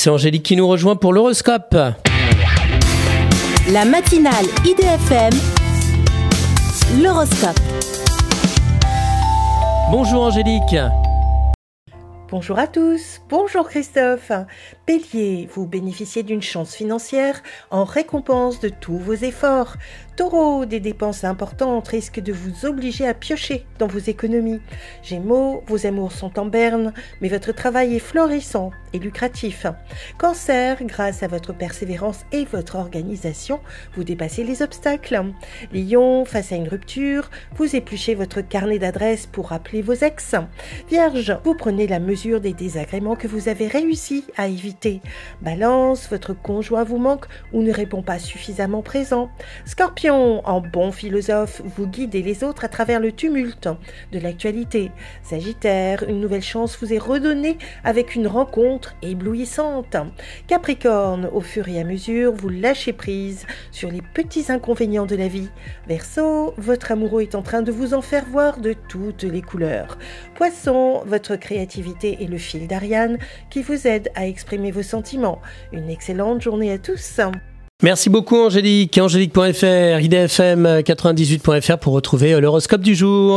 C'est Angélique qui nous rejoint pour l'horoscope. La matinale IDFM, l'horoscope. Bonjour Angélique. Bonjour à tous, bonjour Christophe. Bélier, vous bénéficiez d'une chance financière en récompense de tous vos efforts. Taureau, des dépenses importantes risquent de vous obliger à piocher dans vos économies. Gémeaux, vos amours sont en berne, mais votre travail est florissant et lucratif. Cancer, grâce à votre persévérance et votre organisation, vous dépassez les obstacles. Lion, face à une rupture, vous épluchez votre carnet d'adresses pour rappeler vos ex. Vierge, vous prenez la mesure des désagréments que vous avez réussi à éviter. Balance, votre conjoint vous manque ou ne répond pas suffisamment présent. Scorpion, en bon philosophe, vous guidez les autres à travers le tumulte de l'actualité. Sagittaire, une nouvelle chance vous est redonnée avec une rencontre éblouissante. Capricorne, au fur et à mesure, vous lâchez prise sur les petits inconvénients de la vie. Verseau, votre amoureux est en train de vous en faire voir de toutes les couleurs. Poisson, votre créativité est le fil d'Ariane qui vous aide à exprimer vos sentiments. Une excellente journée à tous. Merci beaucoup Angélique, angélique.fr, idfm98.fr pour retrouver l'horoscope du jour.